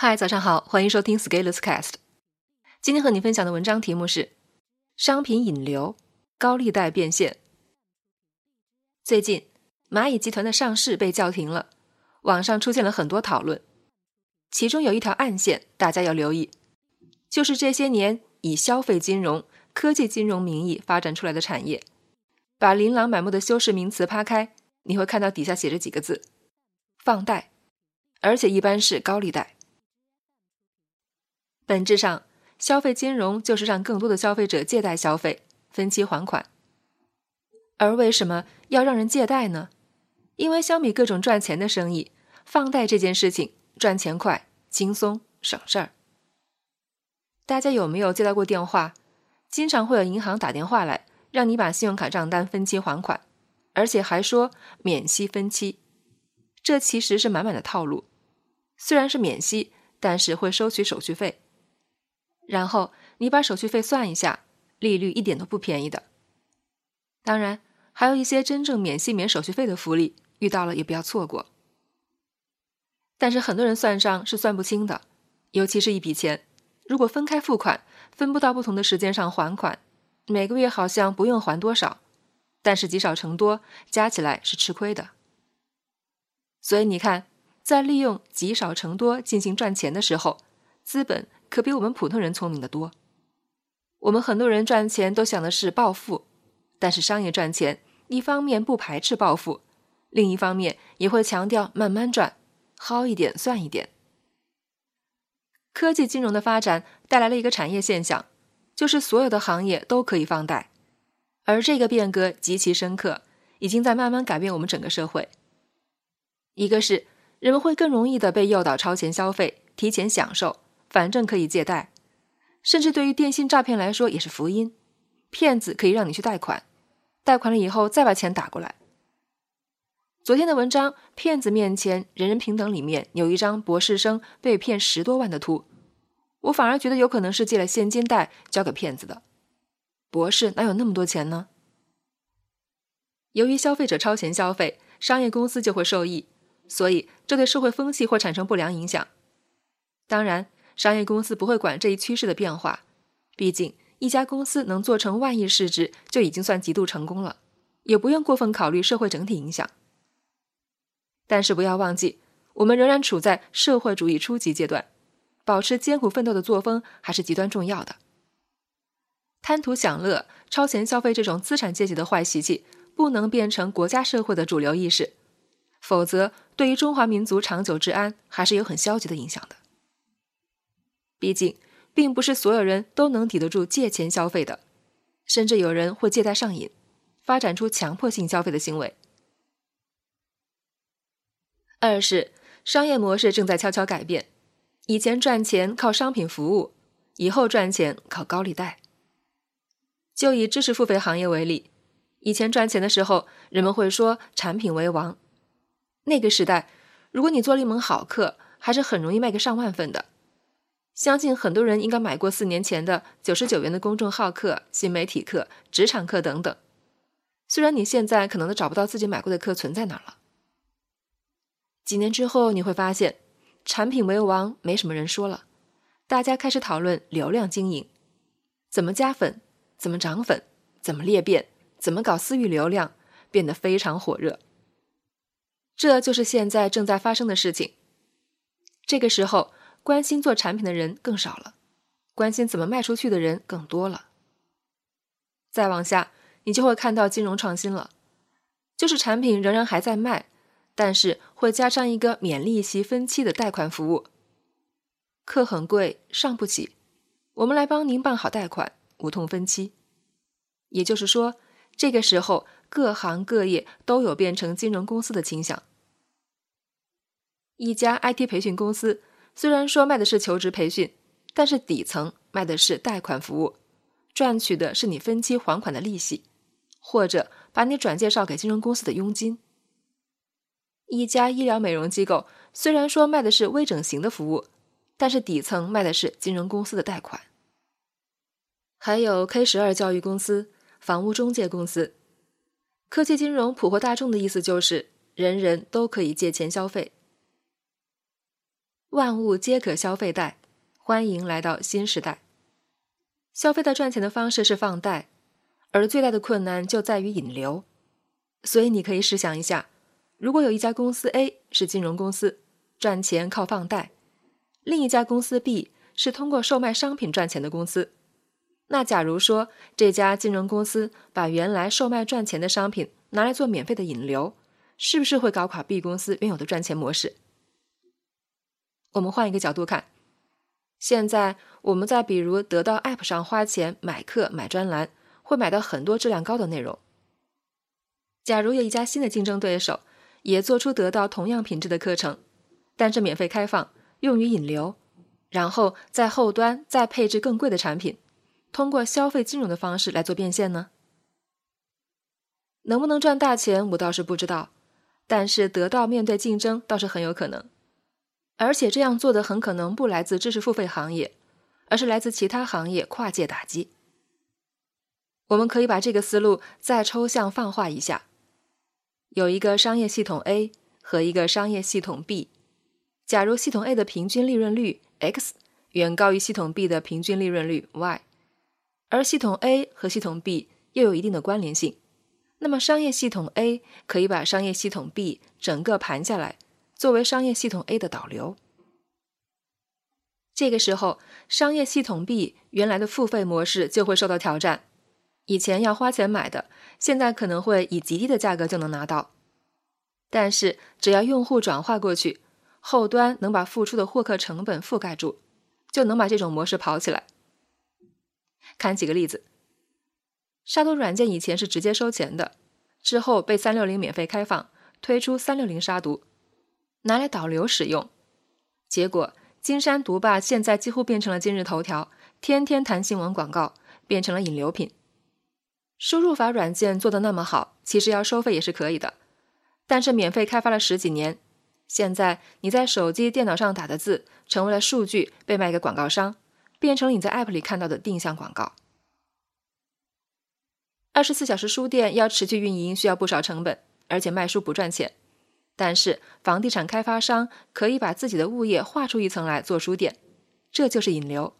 嗨，早上好，欢迎收听 Scaleless Cast。今天和你分享的文章题目是“商品引流，高利贷变现”。最近，蚂蚁集团的上市被叫停了，网上出现了很多讨论。其中有一条暗线，大家要留意，就是这些年以消费金融、科技金融名义发展出来的产业，把琳琅满目的修饰名词扒开，你会看到底下写着几个字：放贷，而且一般是高利贷。本质上，消费金融就是让更多的消费者借贷消费，分期还款。而为什么要让人借贷呢？因为相比各种赚钱的生意，放贷这件事情赚钱快、轻松、省事儿。大家有没有接到过电话？经常会有银行打电话来，让你把信用卡账单分期还款，而且还说免息分期。这其实是满满的套路。虽然是免息，但是会收取手续费。然后你把手续费算一下，利率一点都不便宜的。当然，还有一些真正免息免手续费的福利，遇到了也不要错过。但是很多人算账是算不清的，尤其是一笔钱，如果分开付款，分不到不同的时间上还款，每个月好像不用还多少，但是积少成多，加起来是吃亏的。所以你看，在利用积少成多进行赚钱的时候，资本。可比我们普通人聪明的多。我们很多人赚钱都想的是暴富，但是商业赚钱，一方面不排斥暴富，另一方面也会强调慢慢赚，薅一点算一点。科技金融的发展带来了一个产业现象，就是所有的行业都可以放贷，而这个变革极其深刻，已经在慢慢改变我们整个社会。一个是人们会更容易的被诱导超前消费，提前享受。反正可以借贷，甚至对于电信诈骗来说也是福音。骗子可以让你去贷款，贷款了以后再把钱打过来。昨天的文章《骗子面前人人平等》里面有一张博士生被骗十多万的图，我反而觉得有可能是借了现金贷交给骗子的。博士哪有那么多钱呢？由于消费者超前消费，商业公司就会受益，所以这对社会风气会产生不良影响。当然。商业公司不会管这一趋势的变化，毕竟一家公司能做成万亿市值就已经算极度成功了，也不用过分考虑社会整体影响。但是不要忘记，我们仍然处在社会主义初级阶段，保持艰苦奋斗的作风还是极端重要的。贪图享乐、超前消费这种资产阶级的坏习气，不能变成国家社会的主流意识，否则对于中华民族长久治安还是有很消极的影响的。毕竟，并不是所有人都能抵得住借钱消费的，甚至有人会借贷上瘾，发展出强迫性消费的行为。二是商业模式正在悄悄改变，以前赚钱靠商品服务，以后赚钱靠高利贷。就以知识付费行业为例，以前赚钱的时候，人们会说产品为王，那个时代，如果你做了一门好课，还是很容易卖个上万份的。相信很多人应该买过四年前的九十九元的公众号课、新媒体课、职场课等等。虽然你现在可能都找不到自己买过的课存在哪了。几年之后你会发现，产品为王没什么人说了，大家开始讨论流量经营，怎么加粉，怎么涨粉，怎么裂变，怎么搞私域流量，变得非常火热。这就是现在正在发生的事情。这个时候。关心做产品的人更少了，关心怎么卖出去的人更多了。再往下，你就会看到金融创新了，就是产品仍然还在卖，但是会加上一个免利息分期的贷款服务。课很贵，上不起，我们来帮您办好贷款，无痛分期。也就是说，这个时候各行各业都有变成金融公司的倾向。一家 IT 培训公司。虽然说卖的是求职培训，但是底层卖的是贷款服务，赚取的是你分期还款的利息，或者把你转介绍给金融公司的佣金。一家医疗美容机构虽然说卖的是微整形的服务，但是底层卖的是金融公司的贷款。还有 K 十二教育公司、房屋中介公司，科技金融普惠大众的意思就是人人都可以借钱消费。万物皆可消费贷，欢迎来到新时代。消费贷赚钱的方式是放贷，而最大的困难就在于引流。所以你可以试想一下，如果有一家公司 A 是金融公司，赚钱靠放贷；另一家公司 B 是通过售卖商品赚钱的公司。那假如说这家金融公司把原来售卖赚钱的商品拿来做免费的引流，是不是会搞垮 B 公司原有的赚钱模式？我们换一个角度看，现在我们在比如得到 App 上花钱买课、买专栏，会买到很多质量高的内容。假如有一家新的竞争对手也做出得到同样品质的课程，但是免费开放，用于引流，然后在后端再配置更贵的产品。通过消费金融的方式来做变现呢？能不能赚大钱，我倒是不知道。但是得到面对竞争倒是很有可能，而且这样做的很可能不来自知识付费行业，而是来自其他行业跨界打击。我们可以把这个思路再抽象泛化一下：有一个商业系统 A 和一个商业系统 B，假如系统 A 的平均利润率 x 远高于系统 B 的平均利润率 y。而系统 A 和系统 B 又有一定的关联性，那么商业系统 A 可以把商业系统 B 整个盘下来，作为商业系统 A 的导流。这个时候，商业系统 B 原来的付费模式就会受到挑战。以前要花钱买的，现在可能会以极低的价格就能拿到。但是只要用户转化过去，后端能把付出的获客成本覆盖住，就能把这种模式跑起来。看几个例子，杀毒软件以前是直接收钱的，之后被三六零免费开放，推出三六零杀毒，拿来导流使用。结果金山毒霸现在几乎变成了今日头条，天天谈新闻广告，变成了引流品。输入法软件做的那么好，其实要收费也是可以的，但是免费开发了十几年，现在你在手机、电脑上打的字，成为了数据，被卖给广告商。变成了你在 App 里看到的定向广告。二十四小时书店要持续运营，需要不少成本，而且卖书不赚钱。但是房地产开发商可以把自己的物业划出一层来做书店，这就是引流，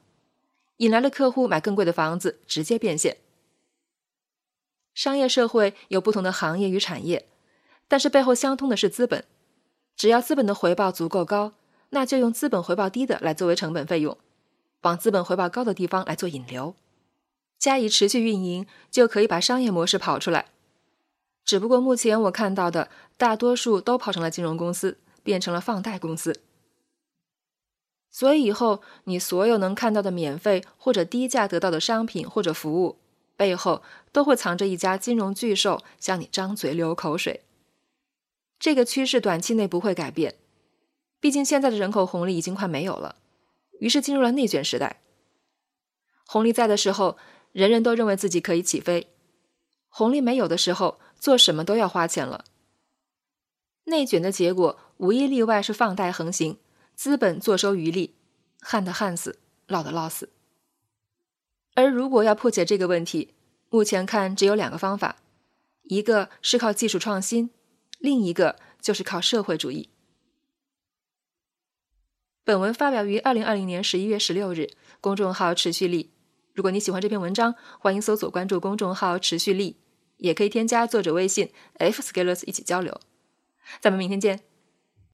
引来了客户买更贵的房子，直接变现。商业社会有不同的行业与产业，但是背后相通的是资本。只要资本的回报足够高，那就用资本回报低的来作为成本费用。往资本回报高的地方来做引流，加以持续运营，就可以把商业模式跑出来。只不过目前我看到的大多数都跑成了金融公司，变成了放贷公司。所以以后你所有能看到的免费或者低价得到的商品或者服务，背后都会藏着一家金融巨兽向你张嘴流口水。这个趋势短期内不会改变，毕竟现在的人口红利已经快没有了。于是进入了内卷时代。红利在的时候，人人都认为自己可以起飞；红利没有的时候，做什么都要花钱了。内卷的结果无一例外是放贷横行，资本坐收渔利，旱的旱死，涝的涝死。而如果要破解这个问题，目前看只有两个方法：一个是靠技术创新，另一个就是靠社会主义。本文发表于二零二零年十一月十六日，公众号持续力。如果你喜欢这篇文章，欢迎搜索关注公众号持续力，也可以添加作者微信 f scalers 一起交流。咱们明天见。